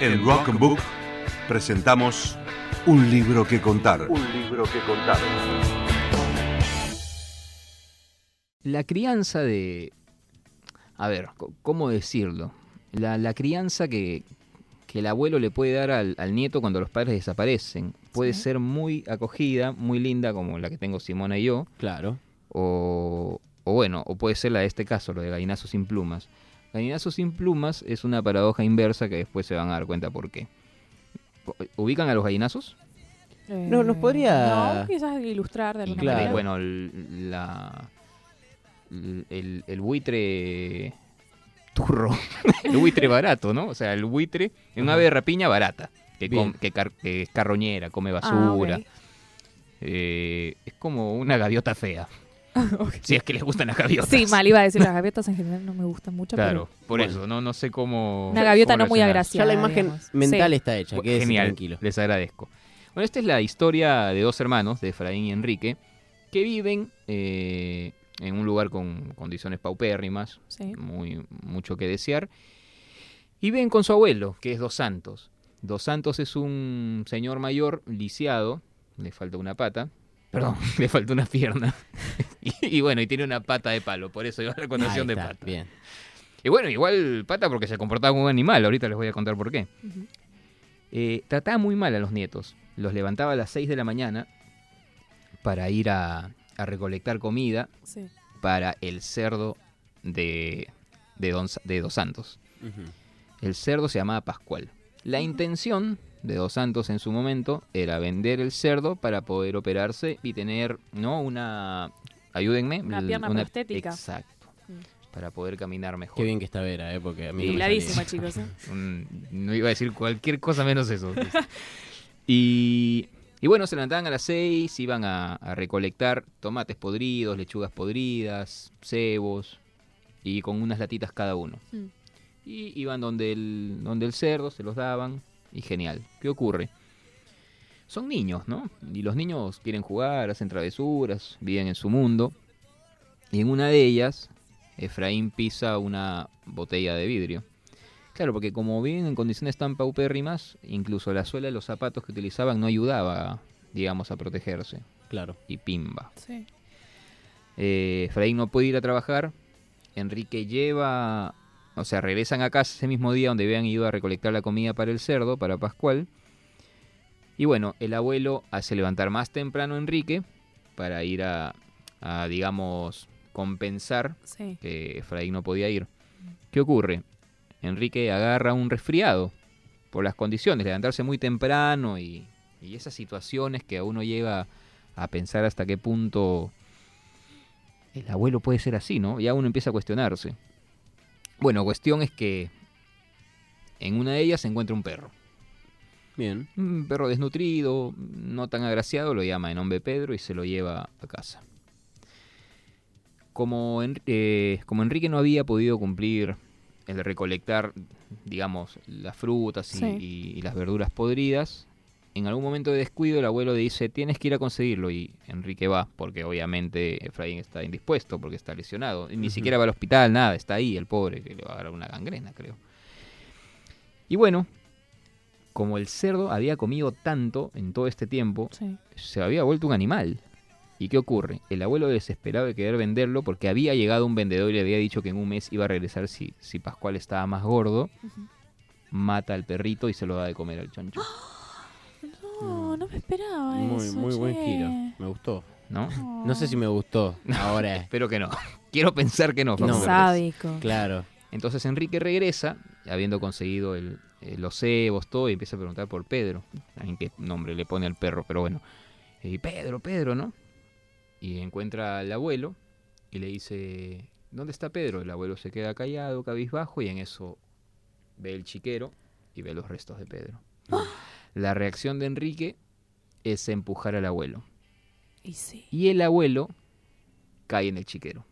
En Rock and Book presentamos Un libro que contar. Un libro que contar. La crianza de... A ver, ¿cómo decirlo? La, la crianza que, que el abuelo le puede dar al, al nieto cuando los padres desaparecen puede Sí. ser muy acogida, muy linda, como la que tengo Simona y yo, Claro. o, o bueno, o puede ser la de este caso, lo de Gallinazo sin plumas. Gallinazo sin plumas es una paradoja inversa que después se van a dar cuenta por qué. ¿Ubican a los gallinazos? No, nos podría- No, quizás ilustrar de alguna Claro. manera. Bueno, el, la, el, el buitre turro, el buitre barato, ¿no? O sea, el buitre es una ave de rapiña barata, que, com- que, car- que es carroñera, come Ah, basura. Eh, es como una gaviota fea, Ok. si es que les gustan las gaviotas. Sí, mal iba a decir, las gaviotas en general no me gustan mucho. Claro, por Bueno. eso, no, no sé cómo... Una gaviota cómo no muy agraciada. Ya la imagen digamos. mental Sí. está hecha, quédese Genial, tranquilo. les agradezco. Bueno, esta es la historia de dos hermanos, de Efraín y Enrique, que viven eh, en un lugar con condiciones paupérrimas, Sí. muy, mucho que desear, y viven con su abuelo, que es Dos Santos. Dos Santos es un señor mayor, lisiado, le falta una pata, perdón, le falta una pierna, y, y bueno, y tiene una pata de palo, por eso lleva la connotación de pata. Bien. Y bueno, igual pata porque se comportaba como un animal, ahorita les voy a contar por qué. Eh, trataba muy mal a los nietos. Los levantaba a las 6 de la mañana para ir a, a recolectar comida Sí. para el cerdo de, de, Don de Dos Santos. El cerdo se llamaba Pascual. La intención de Dos Santos en su momento era vender el cerdo para poder operarse y tener, ¿no? Una... Ayúdenme. Una pierna prostética. Exacto. Mm. Para poder caminar mejor. Qué bien que está Vera, ¿eh? Porque a mí no me chicos. ¿eh? No iba a decir cualquier cosa menos eso. y, y bueno, se levantaban a las 6, iban a, a recolectar tomates podridos, lechugas podridas, cebos, y con unas latitas cada uno. Mm. Y iban donde el, donde el cerdo, se los daban, y genial. ¿Qué ocurre? Son niños, ¿no? Y los niños quieren jugar, hacen travesuras, viven en su mundo. Y en una de ellas, Efraín pisa una botella de vidrio. Claro, porque como viven en condiciones tan paupérrimas, incluso la suela de los zapatos que utilizaban no ayudaba, digamos, a protegerse. Claro. Y pimba. Sí. Eh, Efraín no puede ir a trabajar. Enrique lleva, o sea, regresan a casa ese mismo día donde habían ido a recolectar la comida para el cerdo, para Pascual. Y bueno, el abuelo hace levantar más temprano a Enrique para ir a, a, digamos, compensar Sí. que Efraín no podía ir. ¿Qué ocurre? Enrique agarra un resfriado por las condiciones, levantarse muy temprano y, y esas situaciones que a uno lleva a pensar hasta qué punto el abuelo puede ser así, ¿no? Ya uno empieza a cuestionarse. Bueno, cuestión es que en una de ellas se encuentra un perro. Bien. Un perro desnutrido, no tan agraciado, lo llama de nombre Pedro y se lo lleva a casa. Como, En- eh, como Enrique no había podido cumplir el recolectar, digamos, las frutas y, Sí. y- y las verduras podridas, en algún momento de descuido el abuelo le dice, tienes que ir a conseguirlo y Enrique va, porque obviamente Efraín está indispuesto, porque está lesionado. Y ni siquiera va al hospital, nada, está ahí el pobre, que le va a dar una gangrena, creo. Y bueno, como el cerdo había comido tanto en todo este tiempo, Sí. se había vuelto un animal. ¿Y qué ocurre? El abuelo desesperado de querer venderlo porque había llegado un vendedor y le había dicho que en un mes iba a regresar si, si Pascual estaba más gordo. Mata al perrito y se lo da de comer al chancho. No, no me esperaba Muy, eso. muy buen giro. Me gustó. ¿No? No sé si me gustó. Ahora, Espero que no. Quiero pensar que no. No. Sádico. claro. Entonces Enrique regresa, habiendo conseguido el, eh, los cebos, todo, y empieza a preguntar por Pedro. ¿En qué nombre le pone al perro? Pero bueno. Y Pedro, Pedro, ¿no? Y encuentra al abuelo y le dice, ¿dónde está Pedro? El abuelo se queda callado, cabizbajo, y en eso ve el chiquero y ve los restos de Pedro. La reacción de Enrique es empujar al abuelo. Y sí. Y el abuelo cae en el chiquero.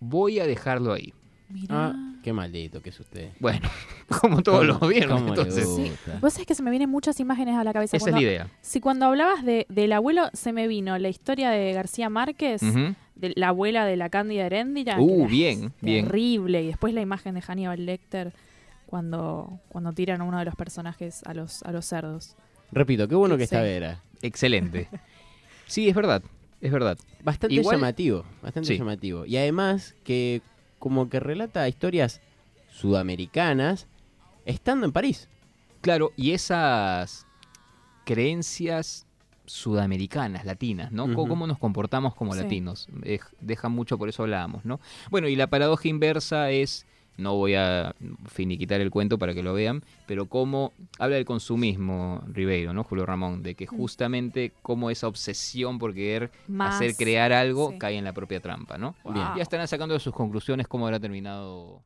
Voy a dejarlo ahí. Mira. Ah. Qué maldito que es usted. Bueno, como todos los ¿Cómo- viernes, entonces. Vos sabés que se me vienen muchas imágenes a la cabeza. Esa es la idea. Si cuando hablabas de, del abuelo, se me vino la historia de García Márquez, de la abuela de la Cándida Heréndira. Uh, bien, bien. Terrible. Y después la imagen de Hannibal Lecter cuando, cuando tiran a uno de los personajes a los, a los cerdos. Repito, qué bueno que Sí. está Vera. Excelente. Sí, es verdad, es verdad. Bastante Igual- llamativo, bastante Sí. llamativo. Y además que como que relata historias sudamericanas estando en París. Claro, y esas creencias sudamericanas, latinas, ¿no? ¿Cómo nos comportamos como Sí. latinos? Eh, deja mucho, por eso hablábamos, ¿no? Bueno, y la paradoja inversa es, no voy a finiquitar el cuento para que lo vean, pero cómo habla del consumismo Ribeiro, ¿no? Julio Ramón, de que Mm. justamente cómo esa obsesión por querer Más. hacer crear algo sí. cae en la propia trampa, ¿no? Wow. Ya estarán sacando de sus conclusiones cómo habrá terminado